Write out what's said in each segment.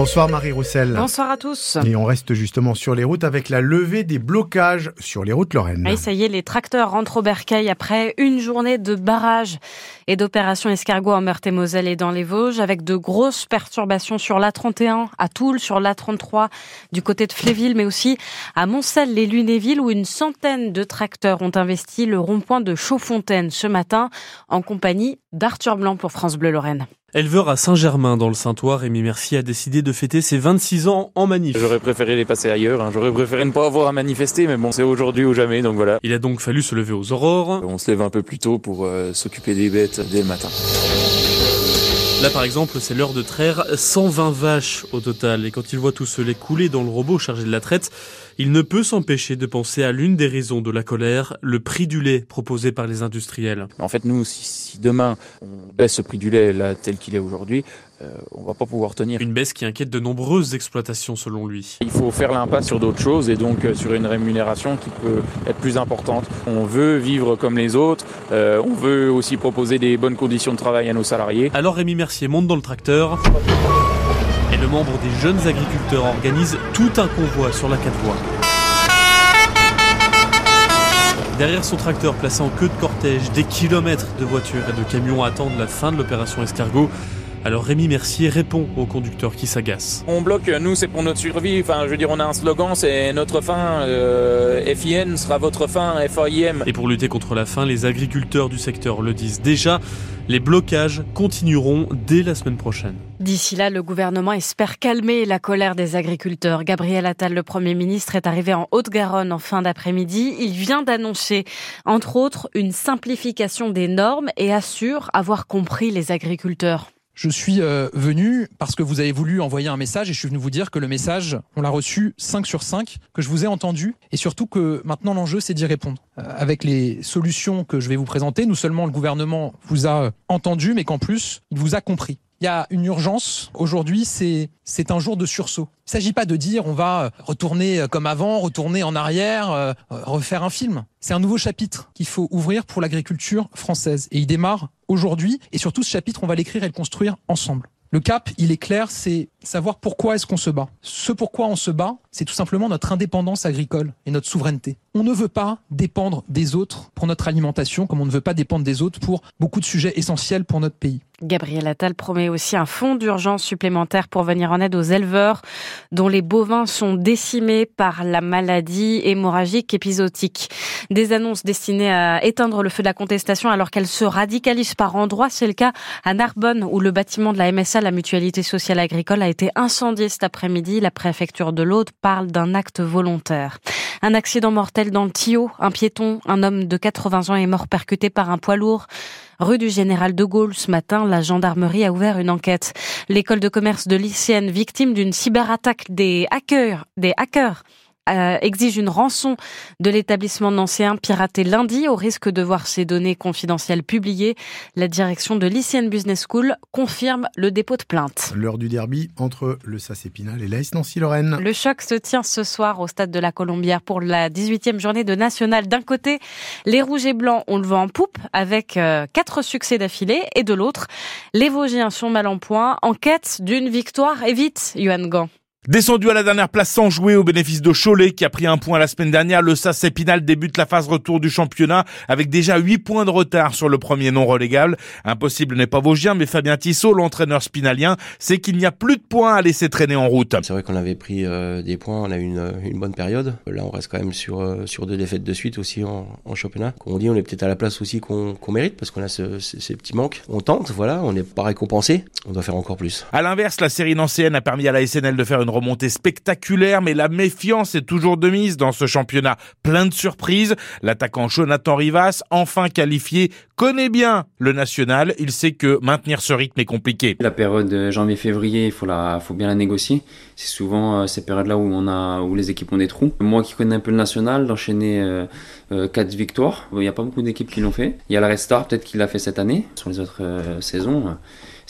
Bonsoir Marie Roussel. Bonsoir à tous. Et on reste justement sur les routes avec la levée des blocages sur les routes lorraines. Et ça y est, les tracteurs rentrent au bercail après une journée de barrage et d'opérations escargot en Meurthe-et-Moselle et dans les Vosges avec de grosses perturbations sur l'A31 à Toul, sur l'A33 du côté de Fléville, mais aussi à Moncel, les Lunéville où une centaine de tracteurs ont investi le rond-point de Chaudfontaine ce matin en compagnie d'Arthur Blanc pour France Bleu Lorraine. Éleveur à Saint-Germain dans le Saint-Ouen, Rémi Mercier a décidé de fêter ses 26 ans en manif. J'aurais préféré les passer ailleurs, hein. j'aurais préféré ne pas avoir à manifester, mais bon, c'est aujourd'hui ou jamais, donc voilà. Il a donc fallu se lever aux aurores. On se lève un peu plus tôt pour euh, s'occuper des bêtes dès le matin. Là, par exemple, c'est l'heure de traire 120 vaches au total. Et quand il voit tout ce lait couler dans le robot chargé de la traite, il ne peut s'empêcher de penser à l'une des raisons de la colère, le prix du lait proposé par les industriels. En fait, nous, si, demain on baisse ce prix du lait là tel qu'il est aujourd'hui, euh, on va pas pouvoir tenir. Une baisse qui inquiète de nombreuses exploitations selon lui. Il faut faire l'impasse sur d'autres choses et donc euh, sur une rémunération qui peut être plus importante. On veut vivre comme les autres, euh, on veut aussi proposer des bonnes conditions de travail à nos salariés. Alors Rémi Mercier monte dans le tracteur et le membre des jeunes agriculteurs organise tout un convoi sur la 4 voies. Derrière son tracteur placé en queue de cortège, des kilomètres de voitures et de camions attendent la fin de l'opération escargot. Alors Rémi Mercier répond au conducteur qui s'agace. On bloque, nous c'est pour notre survie, enfin je veux dire on a un slogan, c'est notre fin, euh, FIN sera votre fin, FAIM. Et pour lutter contre la faim, les agriculteurs du secteur le disent déjà, les blocages continueront dès la semaine prochaine. D'ici là, le gouvernement espère calmer la colère des agriculteurs. Gabriel Attal, le Premier ministre, est arrivé en Haute-Garonne en fin d'après-midi. Il vient d'annoncer, entre autres, une simplification des normes et assure avoir compris les agriculteurs. Je suis euh, venu parce que vous avez voulu envoyer un message et je suis venu vous dire que le message, on l'a reçu 5 sur 5, que je vous ai entendu et surtout que maintenant l'enjeu c'est d'y répondre. Euh, avec les solutions que je vais vous présenter, non seulement le gouvernement vous a entendu mais qu'en plus il vous a compris. Il y a une urgence. Aujourd'hui, c'est c'est un jour de sursaut. Il ne s'agit pas de dire on va retourner comme avant, retourner en arrière, euh, refaire un film. C'est un nouveau chapitre qu'il faut ouvrir pour l'agriculture française et il démarre aujourd'hui et surtout ce chapitre, on va l'écrire et le construire ensemble. Le cap, il est clair, c'est savoir pourquoi est-ce qu'on se bat. Ce pourquoi on se bat, c'est tout simplement notre indépendance agricole et notre souveraineté. On ne veut pas dépendre des autres pour notre alimentation, comme on ne veut pas dépendre des autres pour beaucoup de sujets essentiels pour notre pays. Gabriel Attal promet aussi un fonds d'urgence supplémentaire pour venir en aide aux éleveurs dont les bovins sont décimés par la maladie hémorragique épisodique. Des annonces destinées à éteindre le feu de la contestation alors qu'elle se radicalise par endroits. C'est le cas à Narbonne où le bâtiment de la MSA, la Mutualité Sociale Agricole, a été incendié cet après-midi. La préfecture de l'Aude parle d'un acte volontaire. Un accident mortel dans le Tio. Un piéton, un homme de 80 ans est mort percuté par un poids lourd. Rue du Général de Gaulle, ce matin, la gendarmerie a ouvert une enquête. L'école de commerce de lycéenne victime d'une cyberattaque des hackers, des hackers exige une rançon de l'établissement nancéen piraté lundi au risque de voir ses données confidentielles publiées. La direction de l'ICN Business School confirme le dépôt de plainte. L'heure du derby entre le SAS Épinal et l'AS Nancy-Lorraine. Le choc se tient ce soir au stade de la Colombière pour la 18e journée de National. D'un côté, les Rouges et Blancs ont le vent en poupe avec euh, quatre succès d'affilée et de l'autre, les Vosgiens sont mal en point en quête d'une victoire et vite, Johan Gant. Descendu à la dernière place sans jouer au bénéfice de Cholet qui a pris un point la semaine dernière, le SAS Épinal débute la phase retour du championnat avec déjà 8 points de retard sur le premier non relégable. Impossible n'est pas Vosgien, mais Fabien Tissot, l'entraîneur spinalien, sait qu'il n'y a plus de points à laisser traîner en route. C'est vrai qu'on avait pris euh, des points, on a eu une, une, bonne période. Là, on reste quand même sur, euh, sur deux défaites de suite aussi en, en championnat. Comme on dit, on est peut-être à la place aussi qu'on mérite parce qu'on a ce, ces petits manques. On tente, voilà, on n'est pas récompensé, on doit faire encore plus. À l'inverse, la série nancéenne a permis à la SNL de faire une remontée spectaculaire, mais la méfiance est toujours de mise dans ce championnat plein de surprises. L'attaquant Jonathan Rivas, enfin qualifié, connaît bien le national. Il sait que maintenir ce rythme est compliqué. La période janvier-février, il faut, bien la négocier. C'est souvent euh, ces périodes-là où, où les équipes ont des trous. Moi qui connais un peu le national, d'enchaîner euh, euh, 4 victoires, il n'y a pas beaucoup d'équipes qui l'ont fait. Il y a la Restart, peut-être qu'il l'a fait cette année. Sur les autres euh, saisons,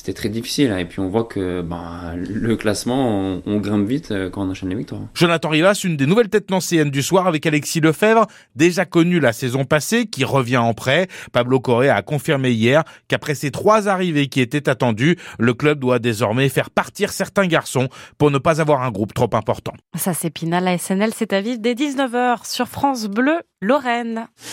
c'était très difficile. Hein. Et puis on voit que bah, le classement, on, grimpe vite euh, quand on enchaîne les victoires. Jonathan Rivas, une des nouvelles têtes nancéennes du soir avec Alexis Lefebvre, déjà connu la saison passée, qui revient en prêt. Pablo Correa a confirmé hier qu'après ces trois arrivées qui étaient attendues, le club doit désormais faire partir certains garçons pour ne pas avoir un groupe trop important. Ça c'est Pina, la SNL c'est à vivre dès 19h sur France Bleu Lorraine.